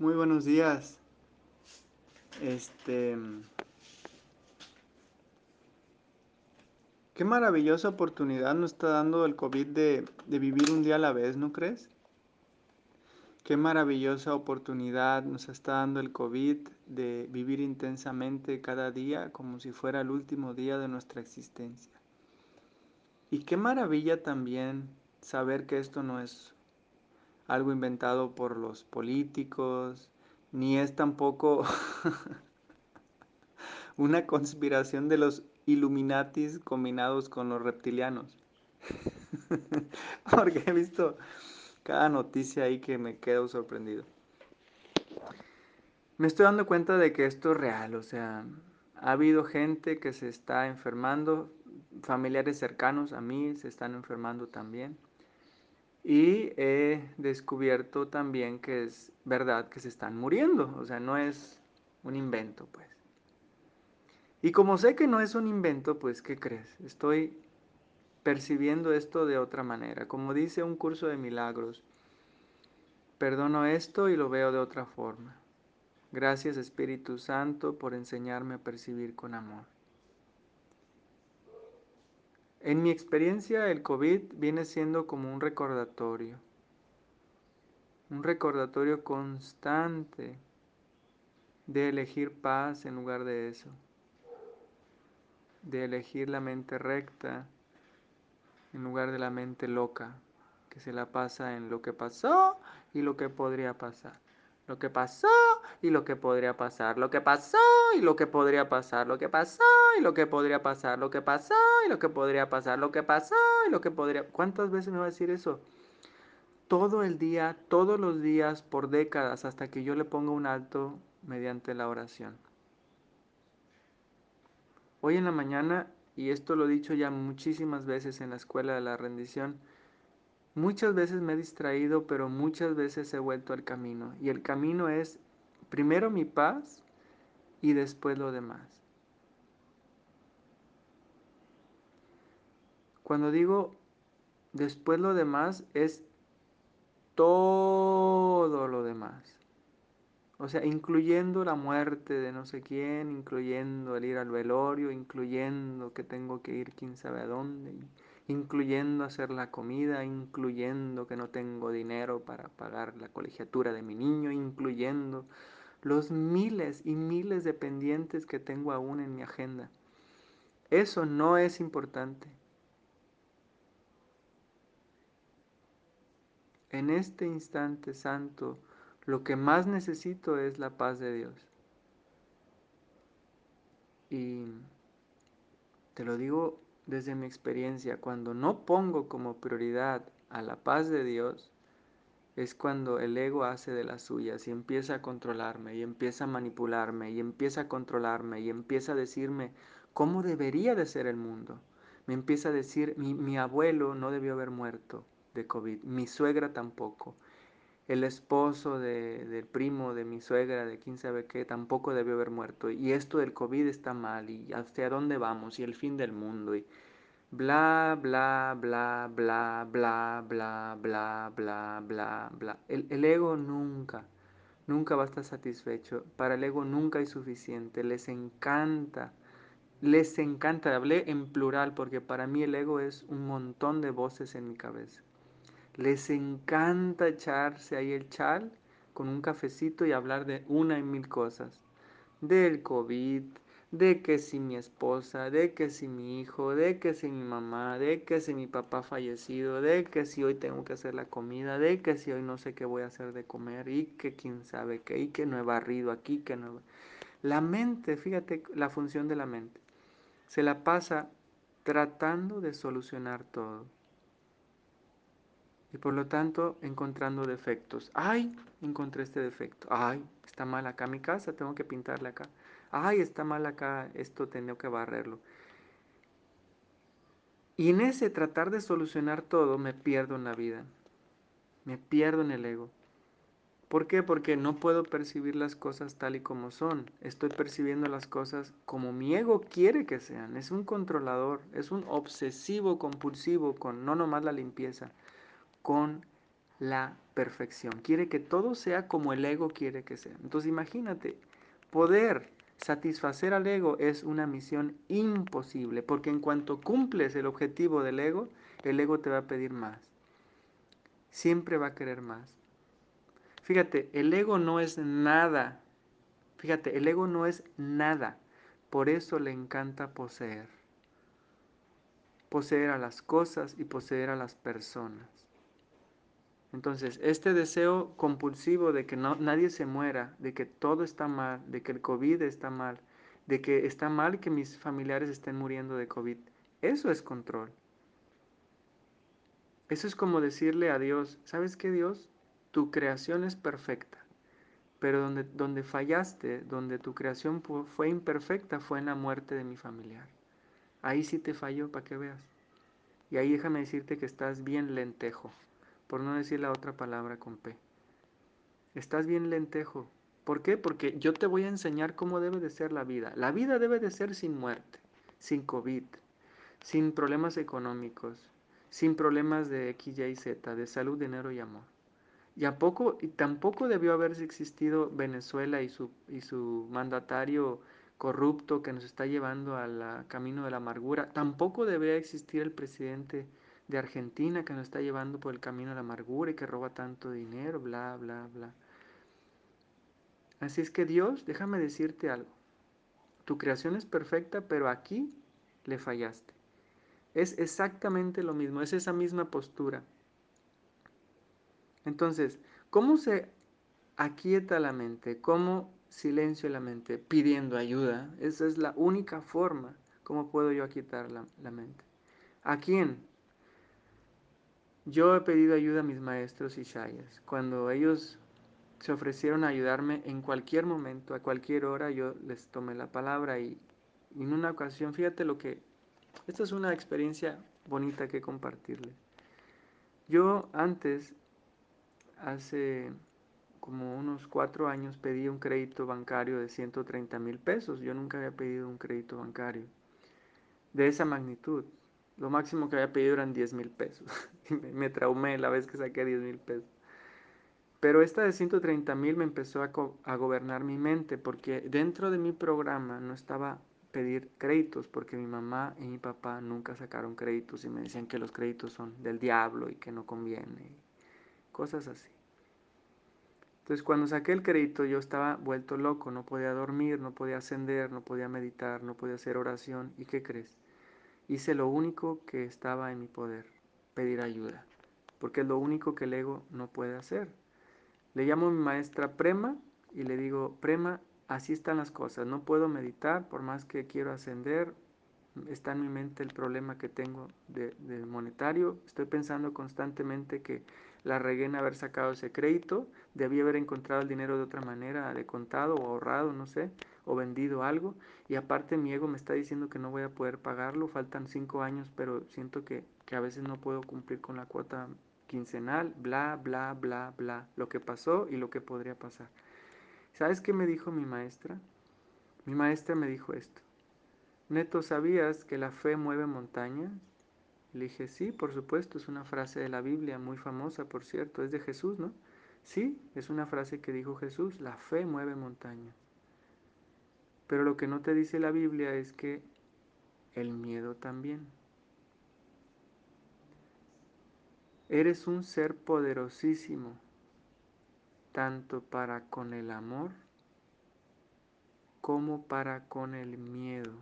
Muy buenos días. Este. Qué maravillosa oportunidad nos está dando el COVID de, de, vivir un día a la vez, ¿no crees? Qué maravillosa oportunidad nos está dando el COVID de vivir intensamente cada día como si fuera el último día de nuestra existencia. Y qué maravilla también saber que esto no es algo inventado por los políticos, ni es tampoco una conspiración de los Illuminatis combinados con los reptilianos. Porque he visto cada noticia ahí que me quedo sorprendido. Me estoy dando cuenta de que esto es real, o sea, ha habido gente que se está enfermando, familiares cercanos a mí se están enfermando también. Y he descubierto también que es verdad que se están muriendo, o sea, no es un invento, pues. Y como sé que no es un invento, pues, ¿qué crees? Estoy percibiendo esto de otra manera. Como dice un curso de milagros, perdono esto y lo veo de otra forma. Gracias Espíritu Santo por enseñarme a percibir con amor. En mi experiencia, el COVID viene siendo como un recordatorio, un recordatorio constante de elegir paz en lugar de eso, de elegir la mente recta en lugar de la mente loca, que se la pasa en lo que pasó y lo que podría pasar. Lo que pasó y lo que podría pasar. Lo que pasó y lo que podría pasar. Lo que pasó y lo que podría pasar. Lo que pasó y lo que podría pasar. Lo que pasó y lo que podría... ¿Cuántas veces me va a decir eso? Todo el día, todos los días, por décadas, hasta que yo le ponga un alto mediante la oración. Hoy en la mañana, y esto lo he dicho ya muchísimas veces en la escuela de la rendición, Muchas veces me he distraído, pero muchas veces he vuelto al camino. Y el camino es primero mi paz y después lo demás. Cuando digo después lo demás es todo lo demás. O sea, incluyendo la muerte de no sé quién, incluyendo el ir al velorio, incluyendo que tengo que ir quién sabe a dónde incluyendo hacer la comida, incluyendo que no tengo dinero para pagar la colegiatura de mi niño, incluyendo los miles y miles de pendientes que tengo aún en mi agenda. Eso no es importante. En este instante santo, lo que más necesito es la paz de Dios. Y te lo digo desde mi experiencia, cuando no pongo como prioridad a la paz de Dios, es cuando el ego hace de las suyas y empieza a controlarme y empieza a manipularme y empieza a controlarme y empieza a decirme cómo debería de ser el mundo. Me empieza a decir, mi, mi abuelo no debió haber muerto de COVID, mi suegra tampoco, el esposo de, del primo de mi suegra, de quién sabe qué, tampoco debió haber muerto. Y esto del COVID está mal, y hacia dónde vamos, y el fin del mundo, y bla, bla, bla, bla, bla, bla, bla, bla, bla, bla. El, el ego nunca, nunca va a estar satisfecho. Para el ego nunca hay suficiente. Les encanta, les encanta. Hablé en plural porque para mí el ego es un montón de voces en mi cabeza. Les encanta echarse ahí el chal con un cafecito y hablar de una y mil cosas. Del COVID, de que si mi esposa, de que si mi hijo, de que si mi mamá, de que si mi papá fallecido, de que si hoy tengo que hacer la comida, de que si hoy no sé qué voy a hacer de comer y que quién sabe qué, y que no he barrido aquí, que no... La mente, fíjate la función de la mente, se la pasa tratando de solucionar todo y por lo tanto encontrando defectos. Ay, encontré este defecto. Ay, está mal acá mi casa, tengo que pintarla acá. Ay, está mal acá, esto tengo que barrerlo. Y en ese tratar de solucionar todo me pierdo en la vida. Me pierdo en el ego. ¿Por qué? Porque no puedo percibir las cosas tal y como son. Estoy percibiendo las cosas como mi ego quiere que sean. Es un controlador, es un obsesivo compulsivo con no nomás la limpieza, con la perfección, quiere que todo sea como el ego quiere que sea. Entonces imagínate, poder satisfacer al ego es una misión imposible, porque en cuanto cumples el objetivo del ego, el ego te va a pedir más. Siempre va a querer más. Fíjate, el ego no es nada. Fíjate, el ego no es nada. Por eso le encanta poseer. Poseer a las cosas y poseer a las personas. Entonces, este deseo compulsivo de que nadie se muera, de que todo está mal, de que el COVID está mal, de que está mal que mis familiares estén muriendo de COVID, eso es control. Eso es como decirle a Dios, ¿sabes qué Dios? Tu creación es perfecta, pero donde, donde fallaste, donde tu creación fue imperfecta, fue en la muerte de mi familiar. Ahí sí te falló, para que veas. Y ahí déjame decirte que estás bien lentejo por no decir la otra palabra con P. Estás bien lentejo. ¿Por qué? Porque yo te voy a enseñar cómo debe de ser la vida. La vida debe de ser sin muerte, sin COVID, sin problemas económicos, sin problemas de X, Y, Z, de salud, dinero y amor. Y, a poco, y tampoco debió haberse existido Venezuela y su, y su mandatario corrupto que nos está llevando al camino de la amargura. Tampoco debía existir el presidente de Argentina que nos está llevando por el camino de la amargura y que roba tanto dinero, bla, bla, bla. Así es que Dios, déjame decirte algo. Tu creación es perfecta, pero aquí le fallaste. Es exactamente lo mismo, es esa misma postura. Entonces, ¿cómo se aquieta la mente? ¿Cómo silencio la mente? Pidiendo ayuda. Esa es la única forma. ¿Cómo puedo yo aquietar la, la mente? ¿A quién? Yo he pedido ayuda a mis maestros y shayas. Cuando ellos se ofrecieron a ayudarme en cualquier momento, a cualquier hora, yo les tomé la palabra y, en una ocasión, fíjate lo que... Esta es una experiencia bonita que compartirles. Yo antes, hace como unos cuatro años, pedí un crédito bancario de 130 mil pesos. Yo nunca había pedido un crédito bancario de esa magnitud. Lo máximo que había pedido eran 10 mil pesos. me, traumé la vez que saqué 10 mil pesos. Pero esta de 130 mil me empezó a, a, gobernar mi mente porque dentro de mi programa no estaba pedir créditos porque mi mamá y mi papá nunca sacaron créditos y me decían que los créditos son del diablo y que no conviene. Cosas así. Entonces cuando saqué el crédito yo estaba vuelto loco, no podía dormir, no podía ascender, no podía meditar, no podía hacer oración. ¿Y qué crees? Hice lo único que estaba en mi poder, pedir ayuda, porque es lo único que el ego no puede hacer. Le llamo a mi maestra Prema y le digo, Prema, así están las cosas, no puedo meditar por más que quiero ascender, está en mi mente el problema que tengo de, monetario, estoy pensando constantemente que la regué haber sacado ese crédito, debí haber encontrado el dinero de otra manera, de contado o ahorrado, no sé, o vendido algo, y aparte mi ego me está diciendo que no voy a poder pagarlo, faltan cinco años, pero siento que, que a veces no puedo cumplir con la cuota quincenal, bla, bla, bla, bla, lo que pasó y lo que podría pasar. ¿Sabes qué me dijo mi maestra? Mi maestra me dijo esto. Neto, ¿sabías que la fe mueve montañas? Le dije, sí, por supuesto, es una frase de la Biblia muy famosa, por cierto, es de Jesús, ¿no? Sí, es una frase que dijo Jesús, la fe mueve montañas. Pero lo que no te dice la Biblia es que el miedo también. Eres un ser poderosísimo, tanto para con el amor como para con el miedo.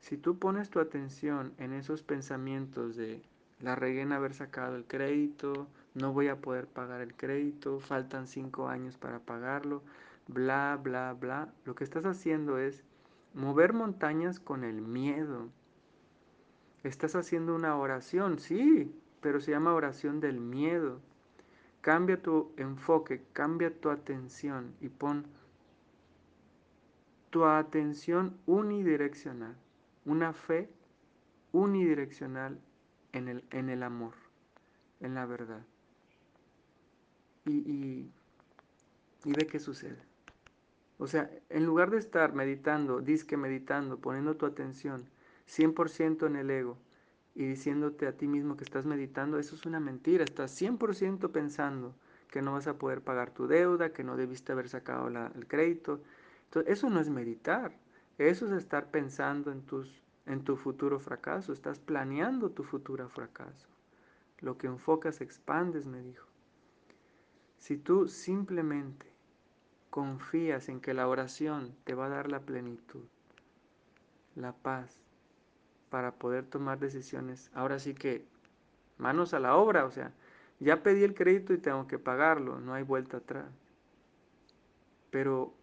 Si tú pones tu atención en esos pensamientos de la regué haber sacado el crédito, no voy a poder pagar el crédito, faltan cinco años para pagarlo, bla, bla, bla, lo que estás haciendo es mover montañas con el miedo. Estás haciendo una oración, sí, pero se llama oración del miedo. Cambia tu enfoque, cambia tu atención y pon tu atención unidireccional, una fe unidireccional en el, en el amor, en la verdad. Y, y, ve qué sucede. O sea, en lugar de estar meditando, disque meditando, poniendo tu atención 100% en el ego, y diciéndote a ti mismo que estás meditando, eso es una mentira. Estás 100% pensando que no vas a poder pagar tu deuda, que no debiste haber sacado el crédito. Entonces, eso no es meditar. Eso es estar pensando en, tus, en tu futuro fracaso. Estás planeando tu futuro fracaso. Lo que enfocas expandes, me dijo. Si tú simplemente confías en que la oración te va a dar la plenitud, la paz, para poder tomar decisiones, ahora sí que manos a la obra, o sea, ya pedí el crédito y tengo que pagarlo, no hay vuelta atrás. Pero,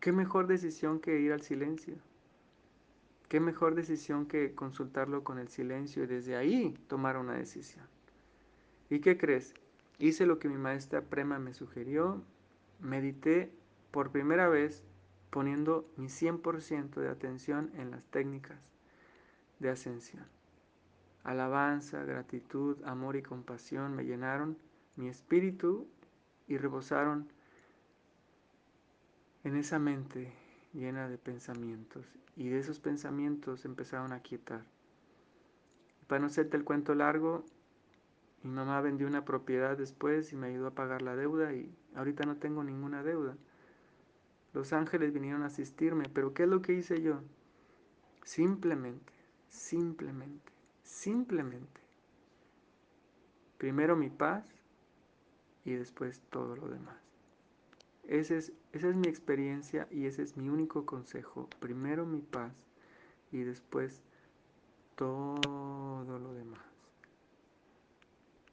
¿qué mejor decisión que ir al silencio? ¿Qué mejor decisión que consultarlo con el silencio y desde ahí tomar una decisión? ¿Y qué crees? Hice lo que mi maestra Prema me sugirió, medité por primera vez poniendo mi 100% de atención en las técnicas de ascensión. Alabanza, gratitud, amor y compasión me llenaron mi espíritu y rebosaron en esa mente llena de pensamientos. Y de esos pensamientos empezaron a quietar. Para no hacerte el cuento largo, mi mamá vendió una propiedad después y me ayudó a pagar la deuda y ahorita no tengo ninguna deuda. Los ángeles vinieron a asistirme, pero ¿qué es lo que hice yo? Simplemente, simplemente, simplemente. Primero mi paz y después todo lo demás. Esa es mi experiencia y ese es mi único consejo. Primero mi paz y después todo lo demás.